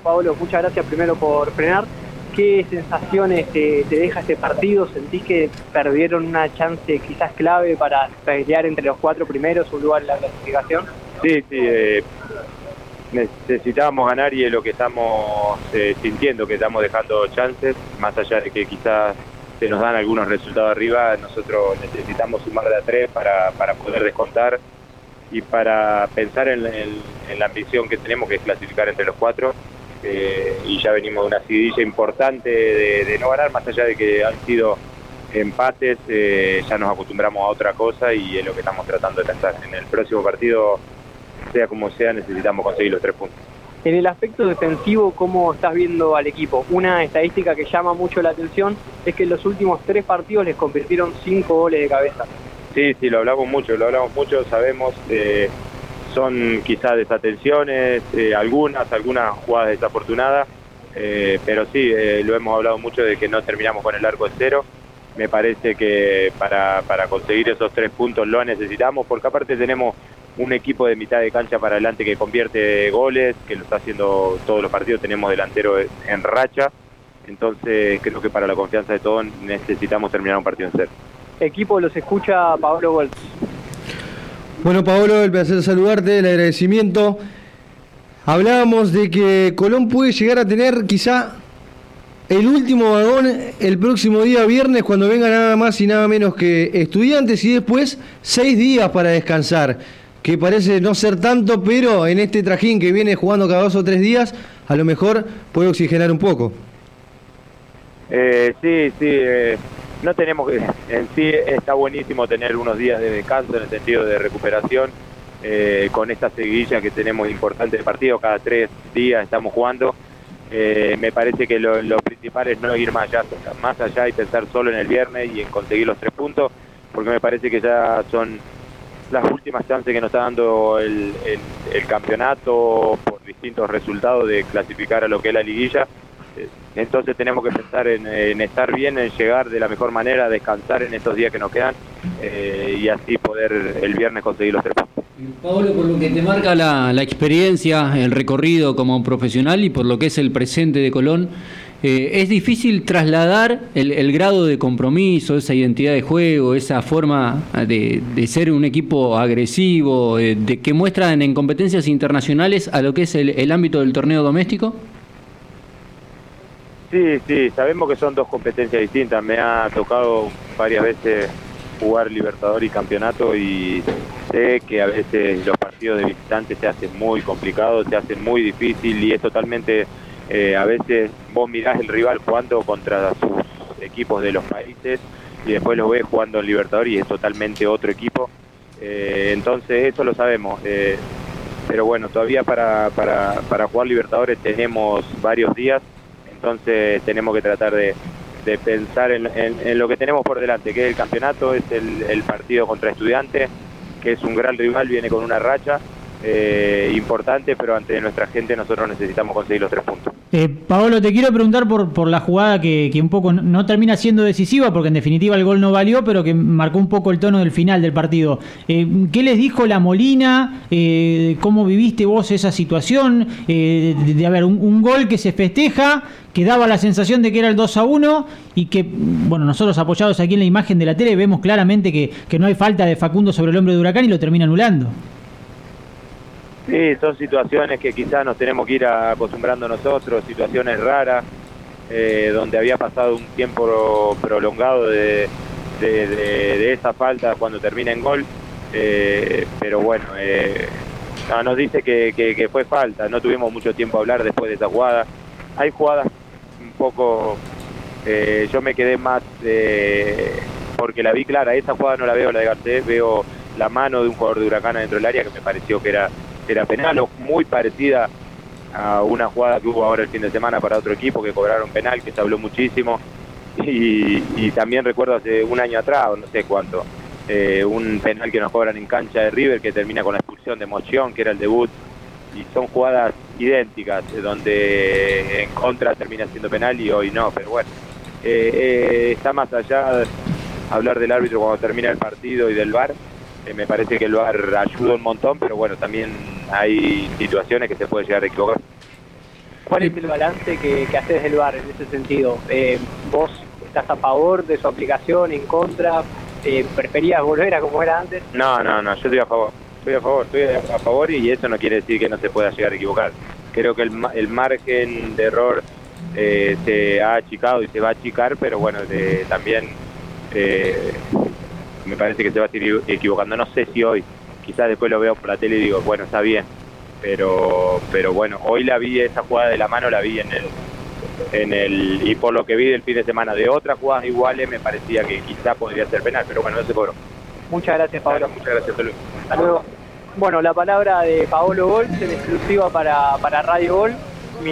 Pablo, muchas gracias primero por frenar. ¿Qué sensaciones te, deja este partido? ¿Sentís que perdieron una chance quizás clave para pelear entre los cuatro primeros, un lugar en la clasificación? Sí, sí. Eh, necesitábamos ganar y es lo que estamos eh, sintiendo, que estamos dejando chances, más allá de que quizás se nos dan algunos resultados arriba, nosotros necesitamos sumar de a tres para, poder descontar y para pensar en, la ambición que tenemos, que es clasificar entre los cuatro. Eh, y ya venimos de una seguidilla importante de, no ganar, más allá de que han sido empates, eh, ya nos acostumbramos a otra cosa y es lo que estamos tratando de pensar. En el próximo partido, sea como sea, necesitamos conseguir los tres puntos. En el aspecto defensivo, ¿cómo estás viendo al equipo? Una estadística que llama mucho la atención es que en los últimos tres partidos les convirtieron cinco goles de cabeza. Sí, sí, lo hablamos mucho, lo hablamos mucho, sabemos, eh, son quizás desatenciones, eh, algunas, algunas jugadas desafortunadas, eh, pero sí, lo hemos hablado mucho de que no terminamos con el arco de cero. Me parece que para, para conseguir esos tres puntos lo necesitamos, porque aparte tenemos un equipo de mitad de cancha para adelante que convierte goles, que lo está haciendo todos los partidos, tenemos delantero en racha, entonces creo que para la confianza de todos necesitamos terminar un partido en cero. Equipo los escucha Pablo Goltz. Bueno Pablo, el placer saludarte, el agradecimiento. Hablábamos de que Colón puede llegar a tener quizá el último vagón el próximo día viernes cuando venga nada más y nada menos que estudiantes y después seis días para descansar que parece no ser tanto, pero en este trajín que viene jugando cada dos o tres días, a lo mejor puede oxigenar un poco. Eh, sí, sí, eh, no tenemos que, en sí está buenísimo tener unos días de descanso en el sentido de recuperación, eh, con esta seguilla que tenemos importante de partido, cada tres días estamos jugando. me parece que lo, lo, principal es no ir más allá, más allá y pensar solo en el viernes y en conseguir los tres puntos, porque me parece que ya son las últimas chances que nos está dando el, campeonato por distintos resultados de clasificar a lo que es la liguilla. Entonces tenemos que pensar en, estar bien, en llegar de la mejor manera, descansar en estos días que nos quedan eh, y así poder el viernes conseguir los tres puntos. Pablo, por lo que te marca la, experiencia, el recorrido como profesional y por lo que es el presente de Colón, eh, es difícil trasladar el, grado de compromiso, esa identidad de juego, esa forma de, ser un equipo agresivo, eh, de, que muestran en competencias internacionales a lo que es el, ámbito del torneo doméstico? Sí, sí, sabemos que son dos competencias distintas. Me ha tocado varias veces jugar Libertador y Campeonato y sé que a veces los partidos de visitantes se hacen muy complicados, se hacen muy difícil y es totalmente eh, a veces vos mirás el rival jugando contra sus equipos de los países y después lo ves jugando en Libertadores y es totalmente otro equipo. Eh, entonces eso lo sabemos. Eh, pero bueno, todavía para, para, para, jugar Libertadores tenemos varios días, entonces tenemos que tratar de, pensar en, lo que tenemos por delante, que es el campeonato, es el, el partido contra estudiantes, que es un gran rival, viene con una racha eh, importante, pero ante nuestra gente nosotros necesitamos conseguir los tres puntos. Eh, Paolo, te quiero preguntar por, por la jugada que, un poco no, termina siendo decisiva, porque en definitiva el gol no valió, pero que marcó un poco el tono del final del partido. Eh, ¿Qué les dijo la Molina? Eh, ¿Cómo viviste vos esa situación? de, haber un, gol que se festeja, que daba la sensación de que era el 2 a 1 y que, bueno, nosotros apoyados aquí en la imagen de la tele vemos claramente que, que no hay falta de Facundo sobre el hombre de Huracán y lo termina anulando. Sí, son situaciones que quizás nos tenemos que ir acostumbrando nosotros, situaciones raras, eh, donde había pasado un tiempo prolongado de, esa falta cuando termina en gol, eh, pero bueno, eh, nos dice que, fue falta, no tuvimos mucho tiempo a hablar después de esa jugada. Hay jugadas un poco, yo me quedé más porque la vi clara, esa jugada no la veo la de Garcés, veo la mano de un jugador de Huracán dentro del área que me pareció que era era penal o muy parecida a una jugada que hubo ahora el fin de semana para otro equipo que cobraron penal, que se habló muchísimo. Y, también recuerdo hace un año atrás, no sé cuánto, eh, un penal que nos cobran en cancha de River que termina con la expulsión de Moción, que era el debut. Y son jugadas idénticas, donde en contra termina siendo penal y hoy no, pero bueno. Eh, eh, está más allá hablar del árbitro cuando termina el partido y del VAR. Me parece que el VAR ayuda un montón, pero bueno, también hay situaciones que se puede llegar a equivocar. ¿Cuál es el balance que, que haces del VAR en ese sentido? Eh, ¿Vos estás a favor de su aplicación, en contra? Eh, ¿Preferías volver a como era antes? No, no, no, yo estoy a favor. Estoy a favor, estoy a favor y eso no quiere decir que no se pueda llegar a equivocar. Creo que el, el margen de error eh, se ha achicado y se va a achicar, pero bueno, de- también eh, me parece que se va a seguir equivocando. No sé si hoy, quizás después lo veo por la tele y digo, bueno, está bien, pero pero bueno, hoy la vi, esa jugada de la mano la vi en el en el y por lo que vi del fin de semana de otras jugadas iguales me parecía que quizá podría ser penal, pero bueno, no se cobró. Muchas gracias, Pablo. Muchas gracias. Hasta luego. Bueno, la palabra de Paolo Gol en exclusiva para, para Radio Gol.